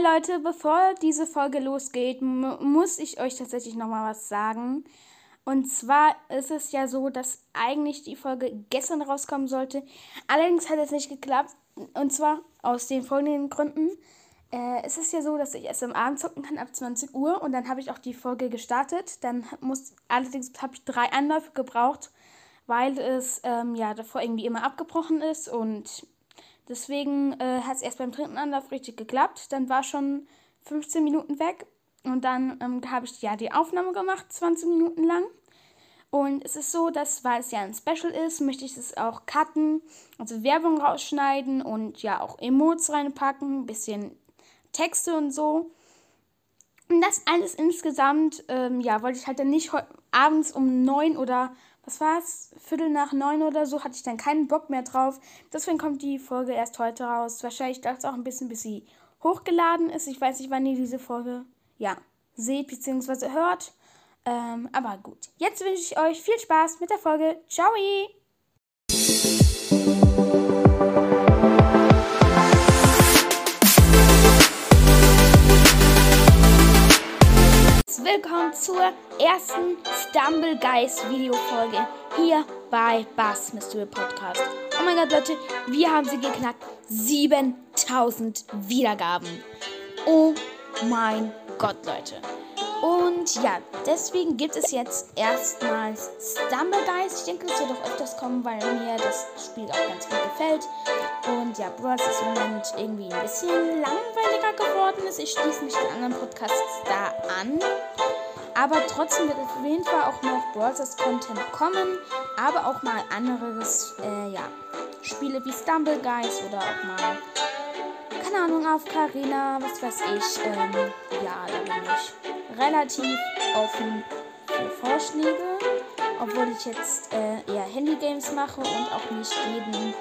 Leute, bevor diese Folge losgeht, muss ich euch tatsächlich nochmal was sagen. Und zwar ist es ja so, dass eigentlich die Folge gestern rauskommen sollte. Allerdings hat es nicht geklappt. Und zwar aus den folgenden Gründen. Äh, es ist ja so, dass ich erst am Abend zocken kann ab 20 Uhr und dann habe ich auch die Folge gestartet. Dann muss allerdings habe ich drei Anläufe gebraucht, weil es ähm, ja davor irgendwie immer abgebrochen ist und deswegen äh, hat es erst beim dritten Anlauf richtig geklappt. Dann war schon 15 Minuten weg und dann ähm, habe ich ja die Aufnahme gemacht, 20 Minuten lang. Und es ist so, dass, weil es ja ein Special ist, möchte ich es auch cutten, also Werbung rausschneiden und ja auch Emotes reinpacken, ein bisschen Texte und so. Und das alles insgesamt, ähm, ja, wollte ich halt dann nicht abends um neun oder war es, Viertel nach neun oder so, hatte ich dann keinen Bock mehr drauf. Deswegen kommt die Folge erst heute raus. Wahrscheinlich dauert es auch ein bisschen, bis sie hochgeladen ist. Ich weiß nicht, wann ihr diese Folge, ja, seht bzw. hört. Ähm, aber gut, jetzt wünsche ich euch viel Spaß mit der Folge. Ciao! Willkommen zur ersten Stumble Guys Videofolge hier bei Bass Mystery Podcast. Oh mein Gott, Leute, wir haben sie geknackt. 7000 Wiedergaben. Oh mein Gott, Leute. Und ja, deswegen gibt es jetzt erstmals Stumble Guys. Ich denke, das wird auch öfters kommen, weil mir das Spiel auch ganz gut gefällt. Und ja, Brawl ist im Moment irgendwie ein bisschen langweiliger geworden ist. Ich schließe mich den anderen Podcasts da an. Aber trotzdem wird auf jeden Fall auch noch Brawl Content kommen. Aber auch mal anderes, äh, ja, Spiele wie Stumble Guys oder auch mal keine Ahnung, auf Karina, was weiß ich. Ähm, ja, da bin ich relativ offen für Vorschläge. Obwohl ich jetzt äh, eher Handy-Games mache und auch nicht jeden,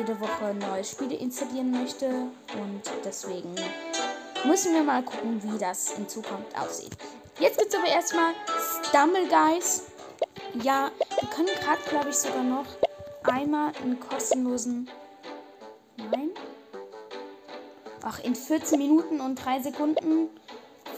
jede Woche neue Spiele installieren möchte. Und deswegen müssen wir mal gucken, wie das in Zukunft aussieht. Jetzt gibt es aber erstmal Stumble Guys. Ja, wir können gerade, glaube ich, sogar noch einmal einen kostenlosen Ach, in 14 Minuten und 3 Sekunden.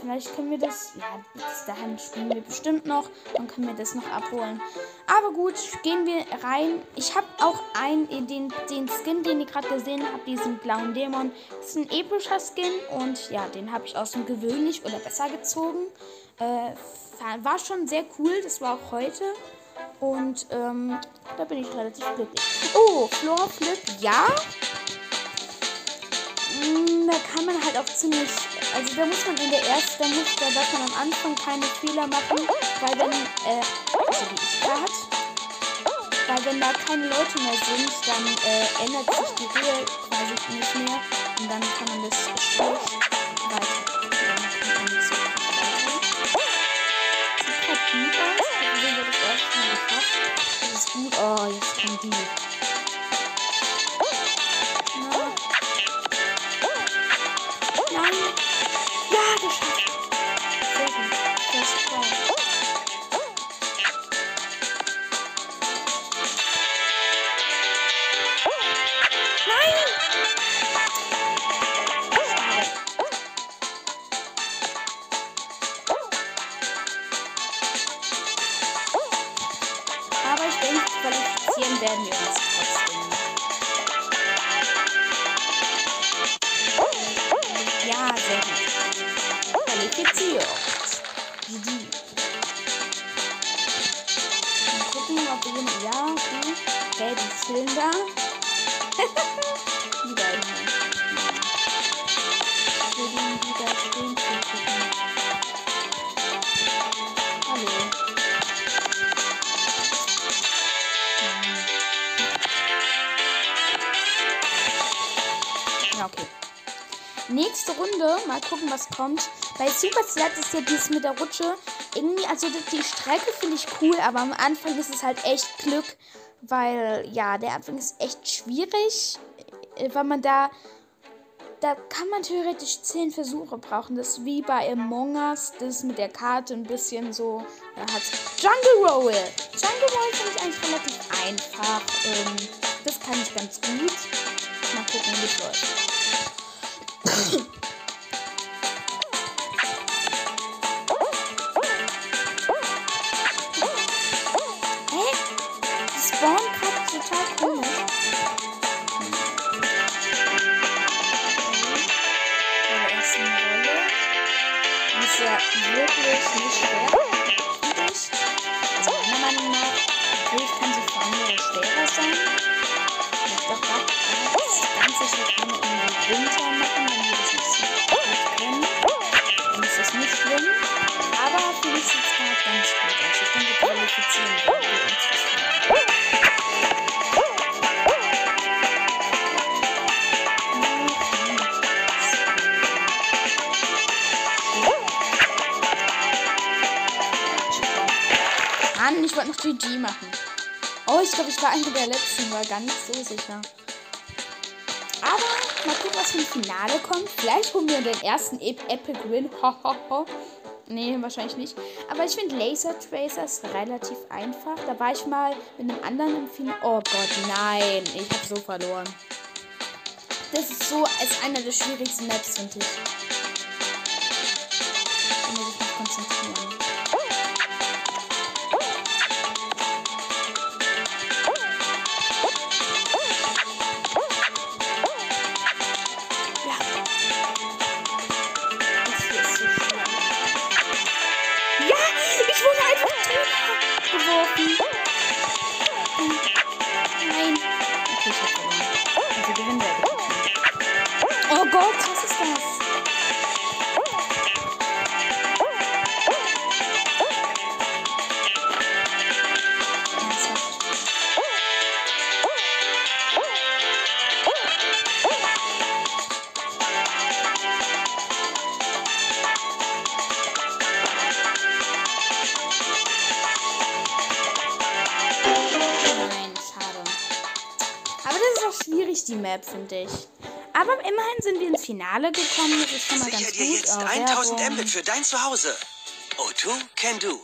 Vielleicht können wir das. Ja, bis dahin spielen wir bestimmt noch. Dann können wir das noch abholen. Aber gut, gehen wir rein. Ich habe auch einen, den, den Skin, den ihr gerade gesehen habt, diesen blauen Dämon. Das ist ein epischer Skin und ja, den habe ich aus dem gewöhnlich oder besser gezogen. Äh, war schon sehr cool. Das war auch heute. Und ähm, da bin ich relativ glücklich. Oh, Floor Flip, ja. Mm, da kann man halt auch ziemlich, also da muss man in der ersten, da muss, da darf man am Anfang keine Fehler machen, weil wenn, äh, also wie ich gerade, weil wenn da keine Leute mehr sind, dann äh, ändert sich die Höhe quasi nicht mehr und dann kann man das schlecht weiter. Das ist gut. Oh, jetzt kommt die. Nächste Runde. Mal gucken, was kommt. Bei Super Slide ist ja dies mit der Rutsche. Irgendwie, also die Strecke finde ich cool, aber am Anfang ist es halt echt Glück, weil ja, der Anfang ist echt schwierig, äh, weil man da da kann man theoretisch zehn Versuche brauchen. Das ist wie bei Among Us, das mit der Karte ein bisschen so. Da hat Jungle Roll. Jungle Roll finde ich eigentlich relativ einfach. Ähm, das kann ich ganz gut. Mal gucken, wie es läuft. Ja, wirklich nicht schwer. Mann, ich wollte noch GG machen. Oh, ich glaube, ich war einer der letzten, war gar nicht so sicher. Aber mal gucken, was ein Finale kommt. Vielleicht holen wir den ersten Ep Epic Win. Nee, wahrscheinlich nicht. Aber ich finde Laser Tracer ist relativ einfach. Da war ich mal mit einem anderen im Finale. Oh Gott, nein. Ich habe so verloren. Das ist so als einer der schwierigsten Maps, finde ich. Ja, ich wurde einfach geworfen. Nein. Okay, ich hab verloren. Also gewinnen wir. Oh Gott, was ist das? Finde ich. Aber immerhin sind wir ins Finale gekommen. Das ist schon mal ganz Sicher gut. dir jetzt Oh, 1000 Werbung. Mbit für dein Zuhause. O2 can do.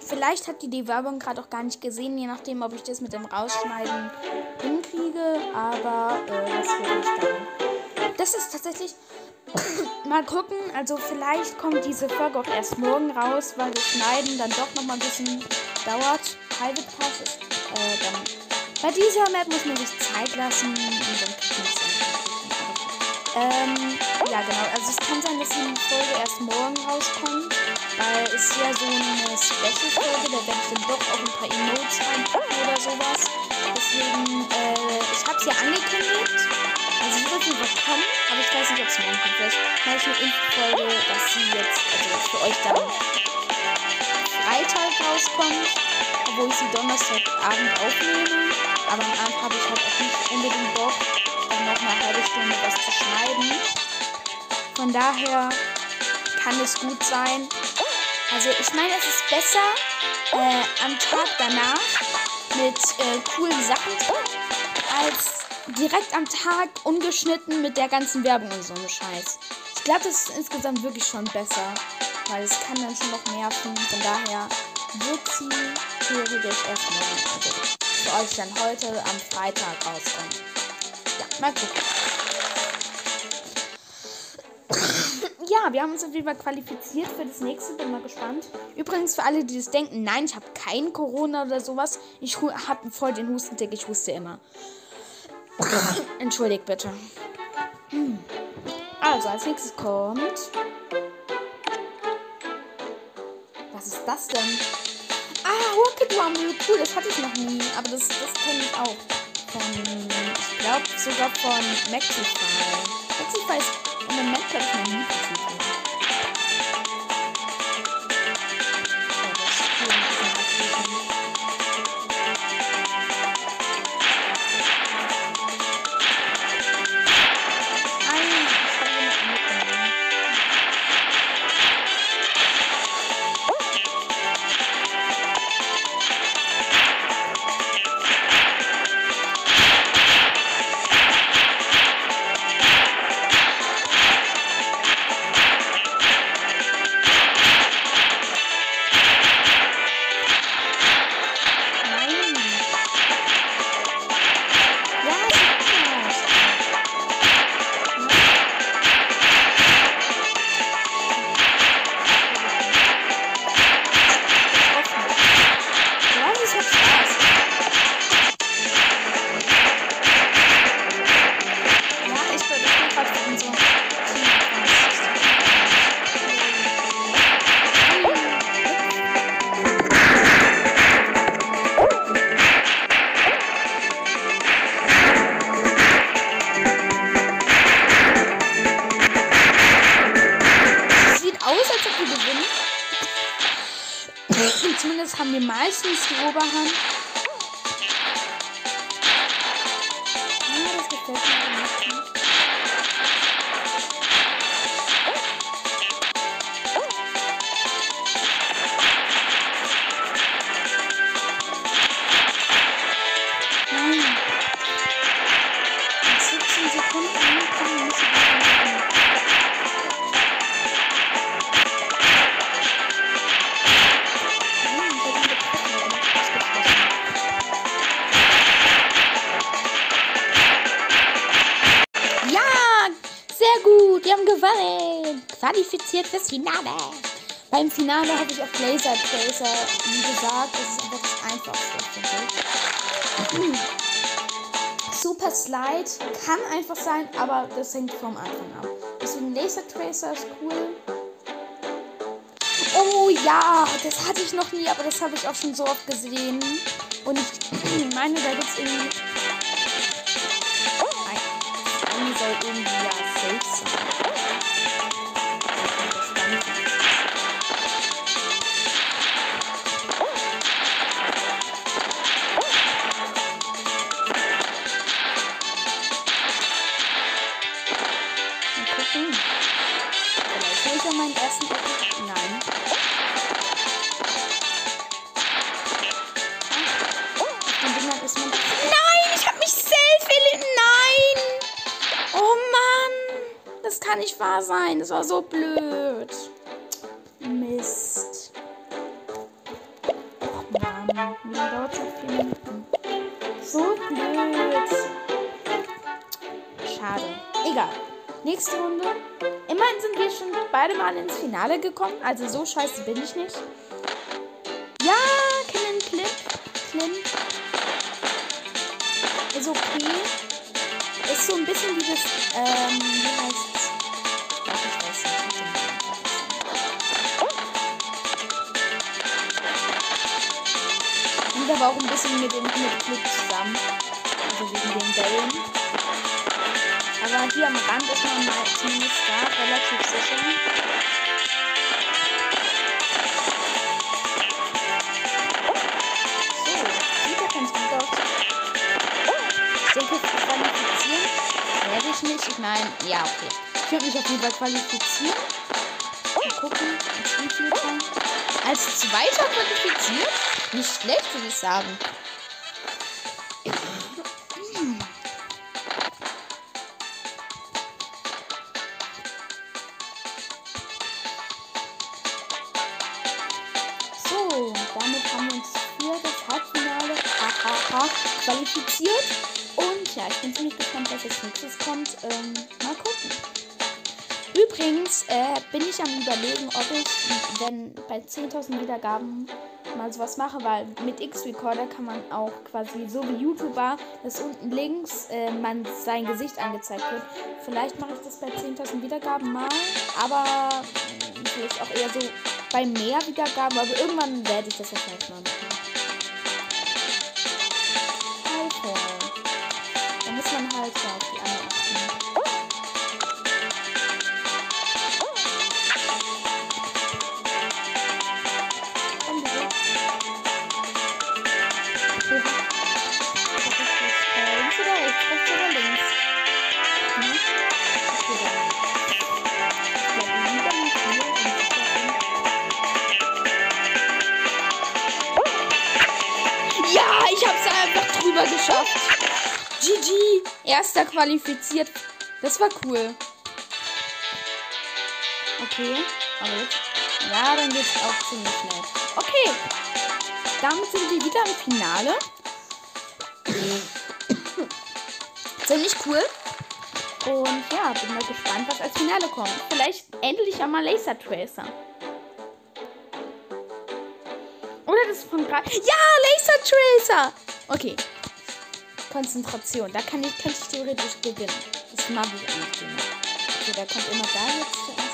Vielleicht habt ihr die Werbung gerade auch gar nicht gesehen, je nachdem, ob ich das mit dem Rausschneiden hinkriege. Aber äh, was will ich dann? Das ist tatsächlich. mal gucken. Also, vielleicht kommt diese Folge auch erst morgen raus, weil das Schneiden dann doch nochmal ein bisschen dauert. Private Pass ist äh, dann. Bei dieser Map muss man sich Zeit lassen und dann kriegt man es. Ähm, ja, genau. Also es kann sein, dass die Folge erst morgen rauskommt, weil es ja so eine Special-Folge, da werde ich dann doch auch ein paar Emotes reinpacken oder sowas. Deswegen, äh, ich habe es ja angekündigt. Also sie wird wieder kommen, aber ich weiß nicht, ob es morgen kommt. Vielleicht mache ich eine Infofolge, dass sie jetzt, also für euch dann Freitag rauskommt, obwohl ich sie Donnerstagabend aufnehme. Aber am Abend habe ich halt auch nicht unbedingt Bock, dann noch eine halbe Stunde was zu schneiden. Von daher kann es gut sein. Also ich meine, es ist besser äh, am Tag danach mit äh, coolen Sachen als direkt am Tag ungeschnitten mit der ganzen Werbung und so einem Scheiß. Ich glaube, das ist insgesamt wirklich schon besser, weil es kann dann schon noch nerven. Von daher sie theoretisch erst morgen, also für euch dann heute am Freitag rauskommen. Ja, mal gucken. Ja, wir haben uns auf jeden Fall qualifiziert für das nächste. Bin mal gespannt. Übrigens, für alle, die das denken, nein, ich habe kein Corona oder sowas. Ich habe voll den Hustentick. Ich huste immer. Entschuldigt bitte. Also, als nächstes kommt. Was ist das denn? Ah, Rocket Rumble. Cool, das hatte ich noch nie. Aber das, das kenne ich auch. Von, ich glaube sogar von Maxify. Maxify ist im Moment, glaube ich, Lieblingstitel. Oh, Qualifiziert fürs Finale. Beim Finale habe ich auf Tracer, wie gesagt, das ist einfach das Einfachste. ich. Super Slide kann einfach sein, aber das hängt vom Anfang ab. Deswegen Laser Tracer ist cool. Oh ja, das hatte ich noch nie, aber das habe ich auch schon so oft gesehen. Und ich meine, da gibt es irgendwie. Nein, das eine soll irgendwie ja safe sein. Sein. Das war so blöd. Mist. Och Mann. Wie dauert noch? Vier Minuten. So blöd. Schade. Egal. Nächste Runde. Immerhin sind wir schon beide mal ins Finale gekommen. Also so scheiße bin ich nicht. Aber auch ein bisschen mit dem mit zusammen. Also wegen den Bällen. Aber hier am Rand ist man mal zumindest da relativ sicher. Gut aus. Ich nicht. Ich meine, ja, okay. Ich werde mich auf jeden Fall qualifizieren. Mal gucken, als Wievielter. Als Zweiter qualifiziert? Nicht schlecht, würde ich sagen. So, damit haben wir uns für das Halbfinale qualifiziert. Und ja, ich bin ziemlich gespannt, was als nächstes kommt. Ähm, äh, bin ich am überlegen, ob ich, wenn bei 10.000 Wiedergaben mal sowas mache, weil mit X-Recorder kann man auch quasi so wie YouTuber, dass unten links äh, man sein Gesicht angezeigt wird. Vielleicht mache ich das bei 10.000 Wiedergaben mal, aber mh, vielleicht auch eher so bei mehr Wiedergaben, aber irgendwann werde ich das wahrscheinlich mal machen. Alter. Da muss man halt ja, drüber geschafft. GG. Erster qualifiziert. Das war cool. Okay. Aber jetzt. Ja, dann geht's auch ziemlich schnell. Okay. Damit sind wir wieder im Finale. ziemlich cool. Und ja, bin mal gespannt, was als Finale kommt. Vielleicht endlich einmal Laser Tracer. Oder das ist von gerade. Ja, Laser Tracer! Okay. Konzentration. Da kann ich, kann ich theoretisch gewinnen. Das mag ich eigentlich immer. Okay, der kommt immer da jetzt zuerst.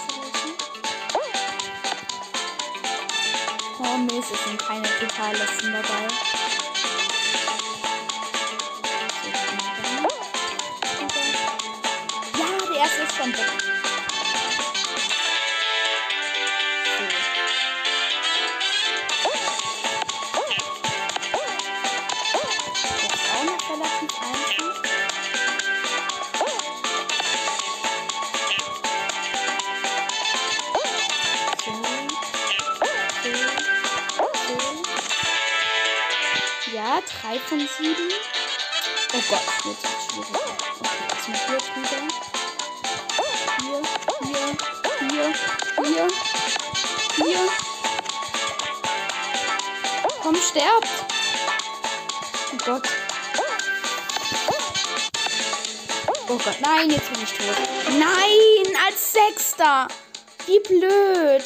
Oh Mist, es sind keine Totalisten dabei. Da. Ja, der erste ist schon weg. 3 von 7. Oh Gott, jetzt wird schwierig. Okay, erstmal hier drüber. Hier, hier, hier, hier, hier. Komm, sterbt. Oh Gott. Oh Gott, nein, jetzt bin ich tot. Nein, als Sechster. Wie blöd.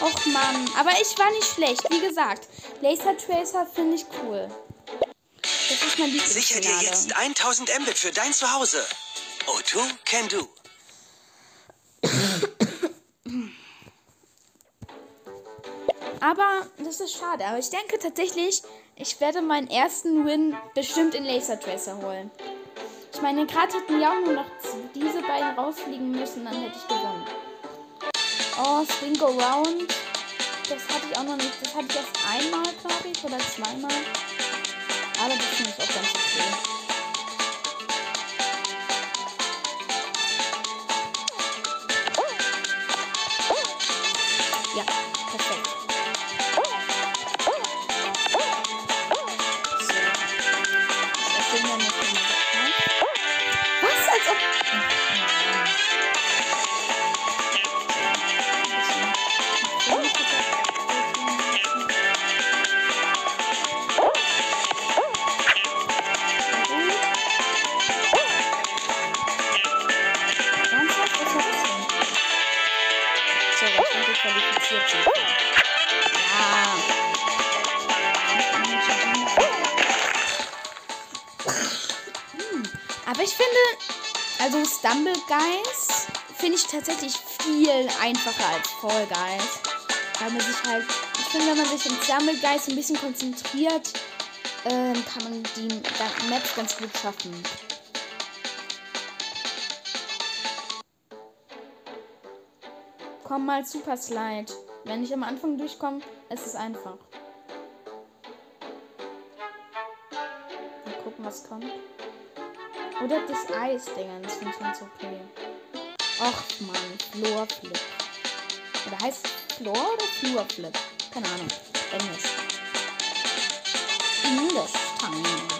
Och Mann, aber ich war nicht schlecht. Wie gesagt, Laser Tracer finde ich cool. Mein Sicher dir jetzt 1000 Mbit für dein Zuhause. O2 can do. Aber das ist schade. Aber ich denke tatsächlich, ich werde meinen ersten Win bestimmt in Laser Tracer holen. Ich meine, gerade hätten ja auch nur noch diese beiden rausfliegen müssen, dann hätte ich gewonnen. Oh, Spin Go Round. Das hatte ich auch noch nicht. Das hatte ich erst einmal, glaube ich, oder zweimal. Aber das finde ich auch ganz okay. Stumble Guys finde ich tatsächlich viel einfacher als Fall Guys. Weil man sich halt, ich finde, wenn man sich im Stumble Guys ein bisschen konzentriert, ähm, kann man die Maps ganz gut schaffen. Komm mal Super Slide. Wenn ich am Anfang durchkomme, ist es einfach. Mal gucken, was kommt. Oder das Eis-Ding, das finde ich ganz okay. Ach man, Florflip. Oder heißt Flor oder Flurflip? Keine Ahnung. Englisch. Englisch, Tangen.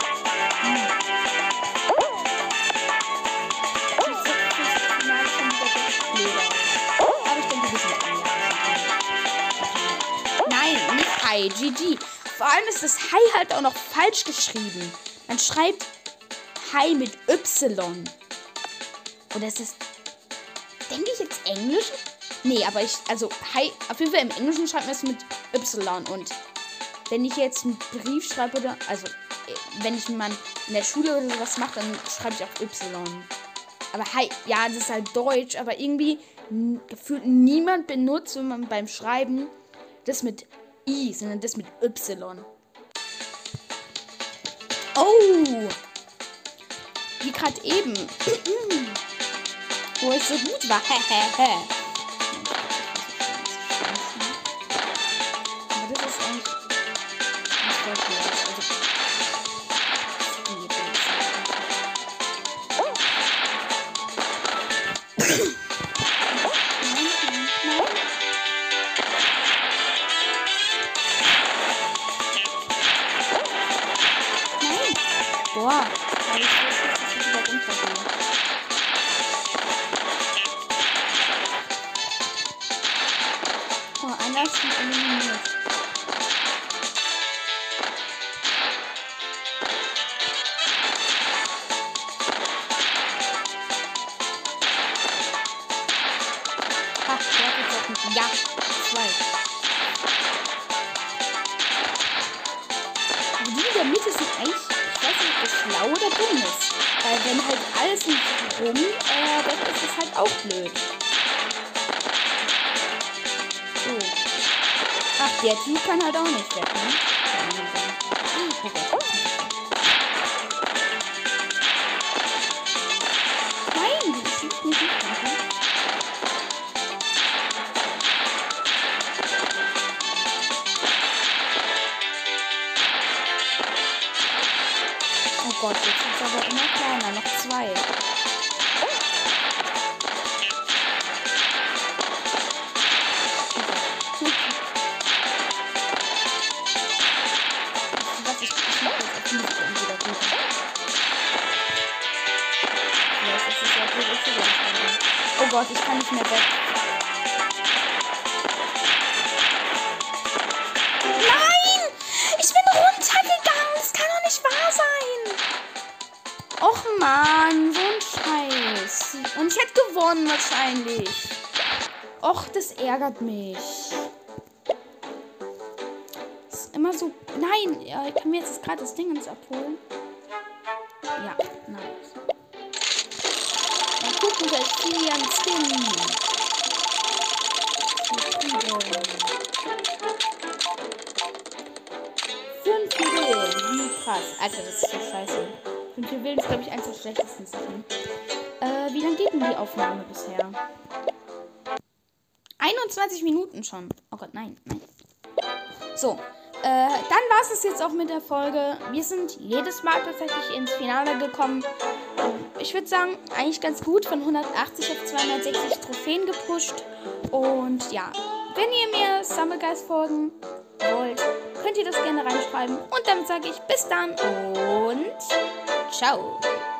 3. GG. Vor allem ist das Hi halt auch noch falsch geschrieben. Man schreibt Hi mit Y. Oder ist das. Denke ich jetzt Englisch? Nee, aber ich. Also, Hi. Auf jeden Fall im Englischen schreibt man es mit Y. Und wenn ich jetzt einen Brief schreibe oder. Also, äh, wenn ich mal in der Schule oder sowas mache, dann schreibe ich auch Y. Aber Hi. Ja, das ist halt Deutsch, aber irgendwie gefühlt niemand benutzt, wenn man beim Schreiben das mit I, sondern das mit Y. Oh! Wie gerade eben. Wo ich so gut war. Och man, so ein Scheiß. Und ich hätte gewonnen wahrscheinlich. Och, das ärgert mich. Ist immer so. Nein, ich kann mir jetzt gerade das Ding ins abholen. Ja, nice. Mal gucken, wer Kilian Skin. Fünf Juwelen. Wie krass. Alter, das ist so scheiße. Fünf Juwelen ist, glaube ich, eins der schlechtesten Sachen. Äh, wie lange geht denn die Aufnahme bisher? 21 Minuten schon. Oh Gott, nein, nein. So, äh, dann war es jetzt auch mit der Folge. Wir sind jedes Mal tatsächlich ins Finale gekommen. Ich würde sagen, eigentlich ganz gut. Von 180 auf 260 Trophäen gepusht. Und ja, wenn ihr mir Stumblegeist folgen wollt, könnt ihr das gerne reinschreiben. Und damit sage ich bis dann und ciao.